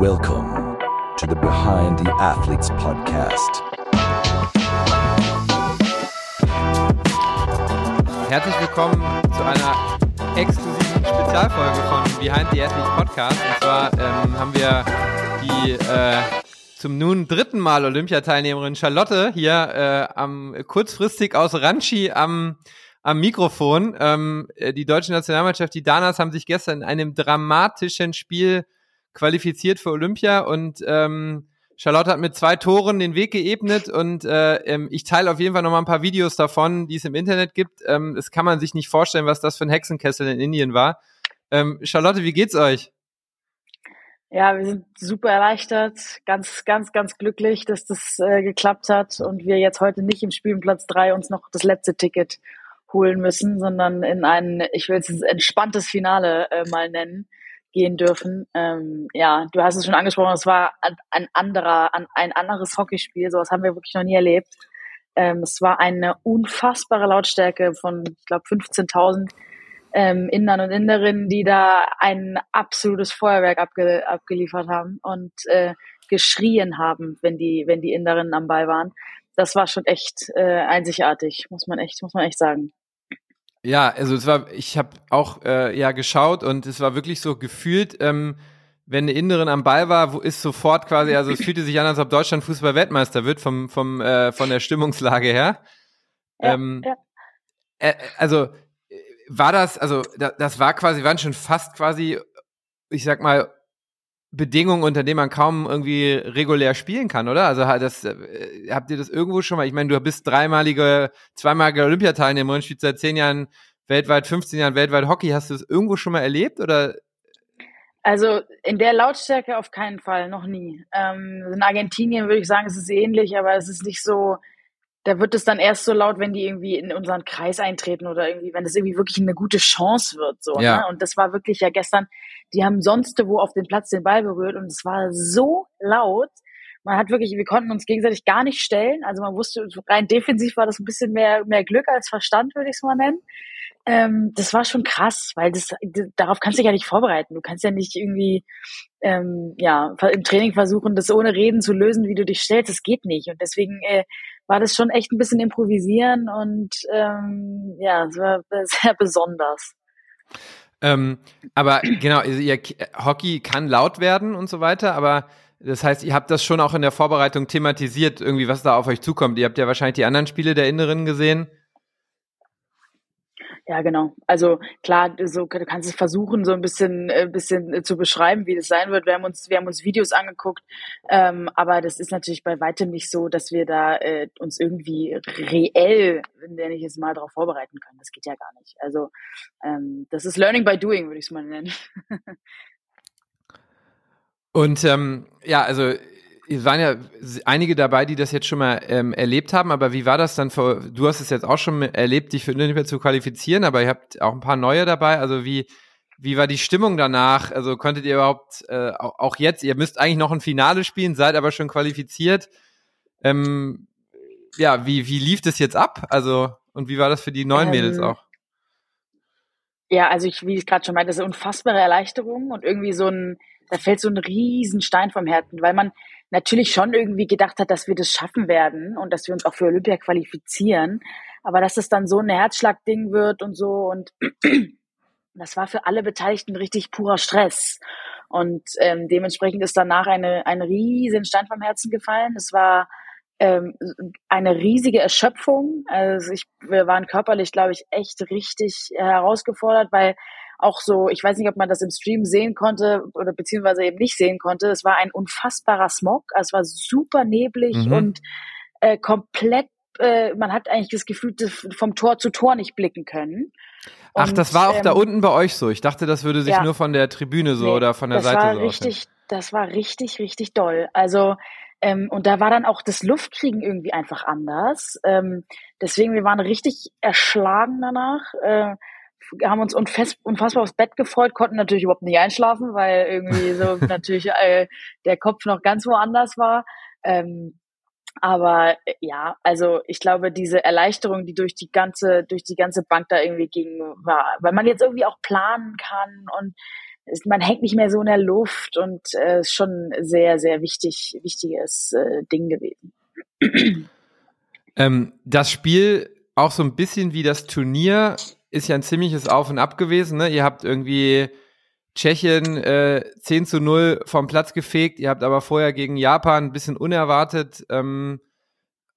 Welcome to the Behind the Athletes podcast. Herzlich willkommen zu einer exklusiven Spezialfolge von Behind the Athletes Podcast. Und zwar ähm, haben wir die äh, zum nun dritten Mal Olympiateilnehmerin Charlotte hier äh, am kurzfristig aus Ranchi am am Mikrofon. Ähm, äh, die deutsche Nationalmannschaft, die Danas, haben sich gestern in einem dramatischen Spiel qualifiziert für Olympia und ähm, Charlotte hat mit zwei Toren den Weg geebnet und äh, ähm, ich teile auf jeden Fall noch mal ein paar Videos davon, die es im Internet gibt. Ähm, das kann man sich nicht vorstellen, was das für ein Hexenkessel in Indien war. Ähm, Charlotte, wie geht's euch? Ja, wir sind super erleichtert, ganz, ganz, ganz glücklich, dass das äh, geklappt hat und wir jetzt heute nicht im Spiel Platz drei uns noch das letzte Ticket holen müssen, sondern in ein, ich will es entspanntes Finale äh, mal nennen, gehen dürfen. Ähm, ja, du hast es schon angesprochen, es war ein anderer, ein anderes Hockeyspiel, sowas haben wir wirklich noch nie erlebt. Ähm, es war eine unfassbare Lautstärke von, ich glaube, 15.000 ähm, Indern und Inderinnen, die da ein absolutes Feuerwerk abge abgeliefert haben und äh, geschrien haben, wenn die, wenn die Inderinnen am Ball waren. Das war schon echt äh, einzigartig, muss man echt, muss man echt sagen. Ja, also es war, ich habe auch äh, ja geschaut und es war wirklich so gefühlt, ähm, wenn eine Inderin am Ball war, wo ist sofort quasi, also es fühlte sich an, als ob Deutschland Fußball-Weltmeister wird vom vom äh, von der Stimmungslage her. Ja, ähm, ja. Äh, also war das, also da, das war quasi, waren schon fast quasi, ich sag mal Bedingungen, unter denen man kaum irgendwie regulär spielen kann, oder? Also das, äh, habt ihr das irgendwo schon mal? Ich meine, du bist dreimalige, zweimalige Olympiateilnehmerin, spielst seit zehn Jahren weltweit, 15 Jahren weltweit Hockey. Hast du das irgendwo schon mal erlebt oder? Also in der Lautstärke auf keinen Fall, noch nie. Ähm, in Argentinien würde ich sagen, es ist ähnlich, aber es ist nicht so, da wird es dann erst so laut, wenn die irgendwie in unseren Kreis eintreten oder irgendwie, wenn es irgendwie wirklich eine gute Chance wird. So, ja. ne? Und das war wirklich ja gestern, die haben sonst wo auf dem Platz den Ball berührt und es war so laut. Man hat wirklich, wir konnten uns gegenseitig gar nicht stellen. Also man wusste, rein defensiv war das ein bisschen mehr, mehr Glück als Verstand, würde ich es mal nennen. Ähm, das war schon krass, weil das, darauf kannst du dich ja nicht vorbereiten. Du kannst ja nicht irgendwie ähm, ja, im Training versuchen, das ohne Reden zu lösen, wie du dich stellst. Das geht nicht. Und deswegen äh, war das schon echt ein bisschen improvisieren und ähm, ja, es war sehr besonders. Ähm, aber genau, ihr, Hockey kann laut werden und so weiter, aber das heißt, ihr habt das schon auch in der Vorbereitung thematisiert, irgendwie, was da auf euch zukommt. Ihr habt ja wahrscheinlich die anderen Spiele der Inneren gesehen. Ja, genau. Also klar, so du kannst es versuchen, so ein bisschen, äh, bisschen äh, zu beschreiben, wie das sein wird. Wir haben uns, wir haben uns Videos angeguckt, ähm, aber das ist natürlich bei weitem nicht so, dass wir da äh, uns irgendwie reell, nenne ich es mal, darauf vorbereiten können. Das geht ja gar nicht. Also ähm, das ist Learning by Doing, würde ich es mal nennen. Und ähm, ja, also waren ja einige dabei, die das jetzt schon mal ähm, erlebt haben, aber wie war das dann für, du hast es jetzt auch schon erlebt, dich für Olympia zu qualifizieren, aber ihr habt auch ein paar neue dabei, also wie, wie war die Stimmung danach? Also konntet ihr überhaupt, äh, auch jetzt, ihr müsst eigentlich noch ein Finale spielen, seid aber schon qualifiziert. Ähm, ja, wie, wie lief das jetzt ab? Also, und wie war das für die neuen ähm, Mädels auch? Ja, also ich, wie ich gerade schon meinte, das ist eine unfassbare Erleichterung und irgendwie so ein, da fällt so ein Riesenstein vom Herzen, weil man natürlich schon irgendwie gedacht hat, dass wir das schaffen werden und dass wir uns auch für Olympia qualifizieren. Aber dass es dann so ein Herzschlagding wird und so und das war für alle Beteiligten richtig purer Stress. Und ähm, dementsprechend ist danach eine, ein riesen Stein vom Herzen gefallen. Es war ähm, eine riesige Erschöpfung. Also ich, wir waren körperlich, glaube ich, echt richtig herausgefordert, weil auch so, ich weiß nicht, ob man das im Stream sehen konnte oder beziehungsweise eben nicht sehen konnte. Es war ein unfassbarer Smog, es war super neblig mhm. und äh, komplett, äh, man hat eigentlich das Gefühl, vom Tor zu Tor nicht blicken können. Und, Ach, das war auch ähm, da unten bei euch so. Ich dachte, das würde sich ja, nur von der Tribüne so nee, oder von der das Seite war so richtig, aussehen. Das war richtig, richtig doll. Also ähm, und da war dann auch das Luftkriegen irgendwie einfach anders. Ähm, deswegen, wir waren richtig erschlagen danach. Äh, haben uns unfassbar aufs Bett gefreut, konnten natürlich überhaupt nicht einschlafen, weil irgendwie so natürlich äh, der Kopf noch ganz woanders war. Ähm, aber äh, ja, also ich glaube, diese Erleichterung, die durch die ganze, durch die ganze Bank da irgendwie ging, war, weil man jetzt irgendwie auch planen kann und man hängt nicht mehr so in der Luft und äh, ist schon sehr, sehr wichtig, wichtiges äh, Ding gewesen. Ähm, das Spiel auch so ein bisschen wie das Turnier ist ja ein ziemliches Auf und Ab gewesen. Ne? Ihr habt irgendwie Tschechien äh, 10 zu 0 vom Platz gefegt. Ihr habt aber vorher gegen Japan ein bisschen unerwartet ähm,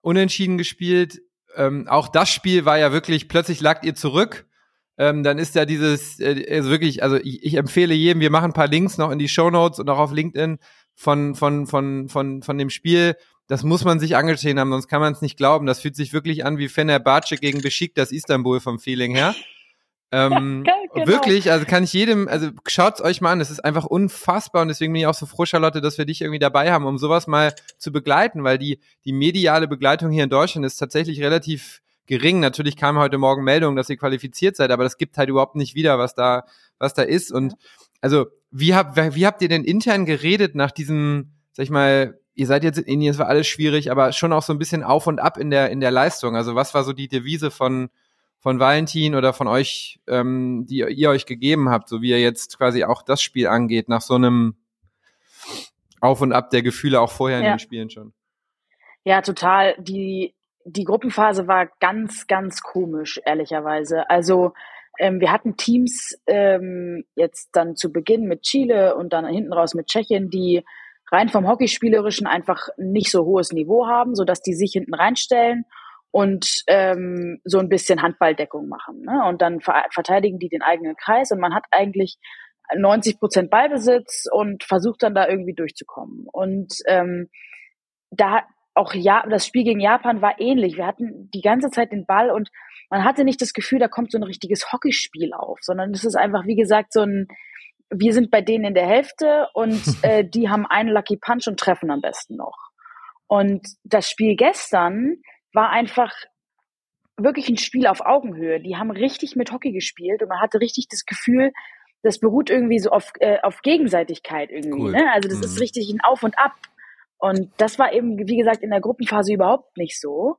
unentschieden gespielt. Ähm, auch das Spiel war ja wirklich, plötzlich lagt ihr zurück. Ähm, dann ist ja dieses, äh, also wirklich, also ich, ich, empfehle jedem, wir machen ein paar Links noch in die Show Notes und auch auf LinkedIn von, von, von, von, von dem Spiel. Das muss man sich angesehen haben, sonst kann man es nicht glauben. Das fühlt sich wirklich an wie Fenerbahce gegen Besiktas Istanbul vom Feeling her. Ähm, ja, genau. Wirklich, also kann ich jedem, also schaut's euch mal an, es ist einfach unfassbar und deswegen bin ich auch so froh, Charlotte, dass wir dich irgendwie dabei haben, um sowas mal zu begleiten, weil die, die mediale Begleitung hier in Deutschland ist tatsächlich relativ gering. Natürlich kam heute Morgen Meldung, dass ihr qualifiziert seid, aber das gibt halt überhaupt nicht wieder, was da, was da ist. Und also, wie habt, wie habt ihr denn intern geredet nach diesem, sag ich mal, ihr seid jetzt in Indien, es war alles schwierig, aber schon auch so ein bisschen auf und ab in der, in der Leistung. Also was war so die Devise von, von Valentin oder von euch, ähm, die ihr euch gegeben habt, so wie ihr jetzt quasi auch das Spiel angeht, nach so einem Auf und Ab der Gefühle auch vorher ja. in den Spielen schon. Ja, total. Die, die Gruppenphase war ganz, ganz komisch, ehrlicherweise. Also ähm, wir hatten Teams ähm, jetzt dann zu Beginn mit Chile und dann hinten raus mit Tschechien, die rein vom Hockeyspielerischen einfach nicht so hohes Niveau haben, sodass die sich hinten reinstellen und ähm, so ein bisschen Handballdeckung machen. Ne? Und dann ver verteidigen die den eigenen Kreis und man hat eigentlich 90 Prozent Ballbesitz und versucht dann da irgendwie durchzukommen. Und ähm, da auch ja, das Spiel gegen Japan war ähnlich. Wir hatten die ganze Zeit den Ball und man hatte nicht das Gefühl, da kommt so ein richtiges Hockeyspiel auf, sondern es ist einfach, wie gesagt, so ein, wir sind bei denen in der Hälfte und äh, die haben einen Lucky Punch und treffen am besten noch. Und das Spiel gestern war einfach wirklich ein Spiel auf Augenhöhe. Die haben richtig mit Hockey gespielt und man hatte richtig das Gefühl, das beruht irgendwie so auf, äh, auf Gegenseitigkeit irgendwie. Cool. Ne? Also das mhm. ist richtig ein Auf und Ab. Und das war eben, wie gesagt, in der Gruppenphase überhaupt nicht so.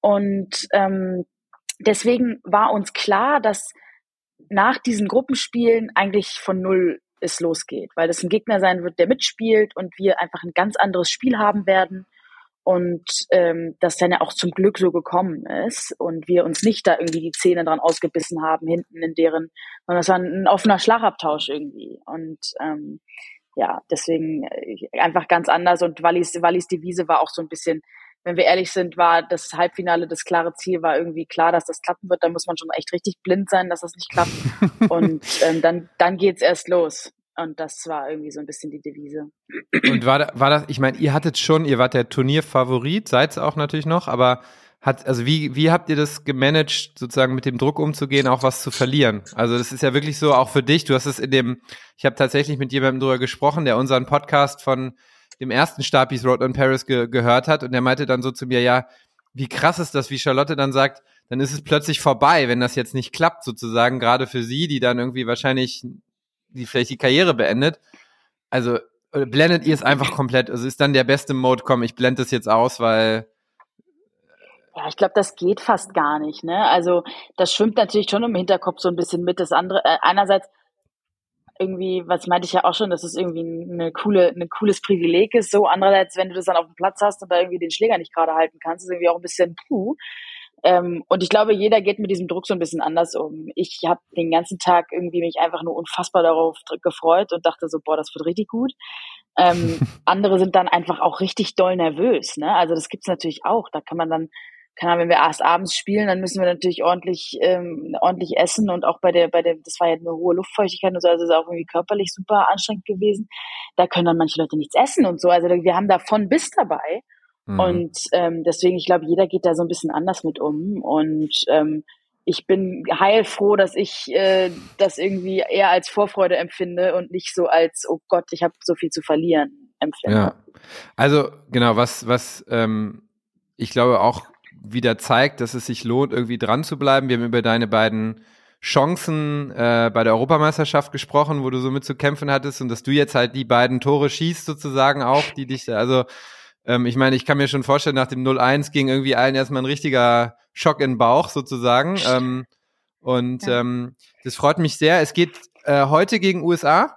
Und ähm, deswegen war uns klar, dass nach diesen Gruppenspielen eigentlich von null es losgeht, weil das ein Gegner sein wird, der mitspielt und wir einfach ein ganz anderes Spiel haben werden und ähm, das dann ja auch zum Glück so gekommen ist und wir uns nicht da irgendwie die Zähne dran ausgebissen haben hinten in deren, sondern das war ein, offener Schlagabtausch irgendwie und ähm, ja, deswegen äh, einfach ganz anders und Wallis, Wallis Devise war auch so ein bisschen, wenn wir ehrlich sind, war das Halbfinale das klare Ziel, war irgendwie klar, dass das klappen wird, da muss man schon echt richtig blind sein, dass das nicht klappt und ähm, dann, dann geht's erst los. Und das war irgendwie so ein bisschen die Devise. Und war, da, war das, ich meine, ihr hattet schon, ihr wart der Turnierfavorit, seid es auch natürlich noch, aber hat, also wie, wie habt ihr das gemanagt, sozusagen mit dem Druck umzugehen, auch was zu verlieren? Also das ist ja wirklich so, auch für dich, du hast es in dem, ich habe tatsächlich mit jemandem drüber gesprochen, der unseren Podcast von dem ersten Stapis Road on Paris ge gehört hat und der meinte dann so zu mir, ja, wie krass ist das, wie Charlotte dann sagt, dann ist es plötzlich vorbei, wenn das jetzt nicht klappt, sozusagen, gerade für sie, die dann irgendwie wahrscheinlich die vielleicht die Karriere beendet. Also äh, blendet ihr es einfach komplett. Also ist dann der beste Mode, komm, ich blende das jetzt aus, weil. Ja, ich glaube, das geht fast gar nicht. Ne? Also das schwimmt natürlich schon im Hinterkopf so ein bisschen mit. Das andere, äh, einerseits irgendwie, was meinte ich ja auch schon, dass es irgendwie eine coole, ein cooles Privileg ist. So andererseits, wenn du das dann auf dem Platz hast und da irgendwie den Schläger nicht gerade halten kannst, ist irgendwie auch ein bisschen puh. Ähm, und ich glaube, jeder geht mit diesem Druck so ein bisschen anders um. Ich habe den ganzen Tag irgendwie mich einfach nur unfassbar darauf gefreut und dachte so, boah, das wird richtig gut. Ähm, andere sind dann einfach auch richtig doll nervös. Ne? Also das gibt's natürlich auch. Da kann man dann, keine Ahnung, wenn wir erst abends spielen, dann müssen wir natürlich ordentlich, ähm, ordentlich essen und auch bei der, bei der, das war ja eine hohe Luftfeuchtigkeit und so, also ist auch irgendwie körperlich super anstrengend gewesen. Da können dann manche Leute nichts essen und so. Also wir haben da von bis dabei. Mhm. Und ähm, deswegen, ich glaube, jeder geht da so ein bisschen anders mit um. Und ähm, ich bin heilfroh, dass ich äh, das irgendwie eher als Vorfreude empfinde und nicht so als, oh Gott, ich habe so viel zu verlieren empfinde. Ja. Also genau, was, was ähm, ich glaube auch wieder zeigt, dass es sich lohnt, irgendwie dran zu bleiben. Wir haben über deine beiden Chancen äh, bei der Europameisterschaft gesprochen, wo du so mit zu kämpfen hattest und dass du jetzt halt die beiden Tore schießt sozusagen auch, die dich, also ähm, ich meine, ich kann mir schon vorstellen, nach dem 0-1 ging irgendwie allen erstmal ein richtiger Schock in den Bauch sozusagen. Ähm, und ja. ähm, das freut mich sehr. Es geht äh, heute gegen USA.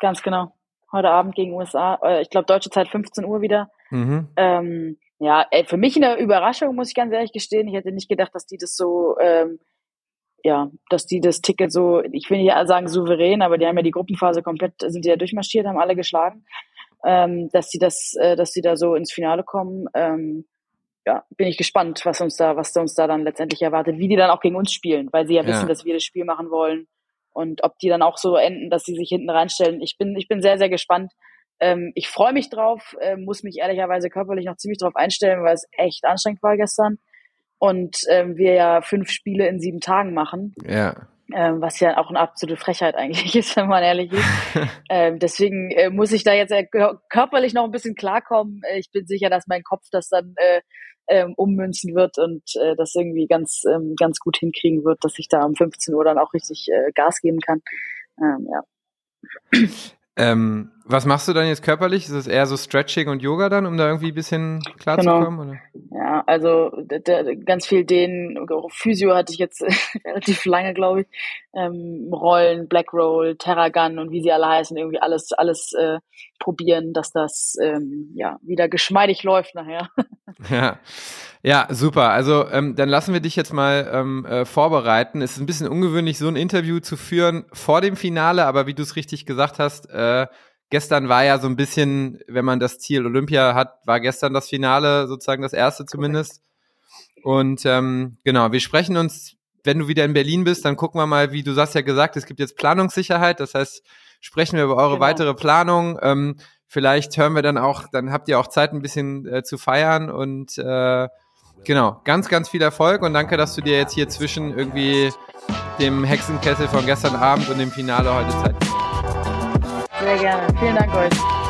Ganz genau. Heute Abend gegen USA. Äh, ich glaube, deutsche Zeit 15 Uhr wieder. Mhm. Ähm, ja, ey, für mich eine Überraschung, muss ich ganz ehrlich gestehen. Ich hätte nicht gedacht, dass die das so, ähm, ja, dass die das Ticket so, ich will nicht sagen souverän, aber die haben ja die Gruppenphase komplett, sind die ja durchmarschiert, haben alle geschlagen, ähm, dass sie das, äh, dass sie da so ins Finale kommen. Ähm, ja, bin ich gespannt, was uns da, was uns da dann letztendlich erwartet, wie die dann auch gegen uns spielen, weil sie ja, ja. wissen, dass wir das Spiel machen wollen und ob die dann auch so enden, dass sie sich hinten reinstellen. Ich bin, ich bin sehr, sehr gespannt. Ähm, ich freue mich drauf, äh, muss mich ehrlicherweise körperlich noch ziemlich drauf einstellen, weil es echt anstrengend war gestern und ähm, wir ja fünf Spiele in sieben Tagen machen. Ja. Ähm, was ja auch eine absolute Frechheit eigentlich ist, wenn man ehrlich ist. ähm, deswegen äh, muss ich da jetzt äh, körperlich noch ein bisschen klarkommen. Äh, ich bin sicher, dass mein Kopf das dann äh, ähm, ummünzen wird und das irgendwie ganz, ähm, ganz gut hinkriegen wird, dass ich da um 15 Uhr dann auch richtig Gas geben kann. Ähm, ja. Was machst du dann jetzt körperlich? Ist es eher so Stretching und Yoga dann, um da irgendwie ein bisschen klarzukommen? Genau. Ja, also ganz viel den Physio hatte ich jetzt relativ lange, glaube ich. Ähm, Rollen, Black Roll, Terragun und wie sie alle heißen, irgendwie alles, alles äh, probieren, dass das ähm, ja wieder geschmeidig läuft nachher. Ja, ja, super. Also ähm, dann lassen wir dich jetzt mal ähm, äh, vorbereiten. Es ist ein bisschen ungewöhnlich, so ein Interview zu führen vor dem Finale, aber wie du es richtig gesagt hast, äh, gestern war ja so ein bisschen, wenn man das Ziel Olympia hat, war gestern das Finale sozusagen das erste zumindest. Und ähm, genau, wir sprechen uns, wenn du wieder in Berlin bist, dann gucken wir mal, wie du hast ja gesagt, es gibt jetzt Planungssicherheit, das heißt, sprechen wir über eure genau. weitere Planung. Ähm, vielleicht hören wir dann auch, dann habt ihr auch Zeit, ein bisschen äh, zu feiern und äh, genau, ganz, ganz viel Erfolg und danke, dass du dir jetzt hier zwischen irgendwie dem Hexenkessel von gestern Abend und dem Finale heute Zeit Sehr gerne. Vielen Dank euch.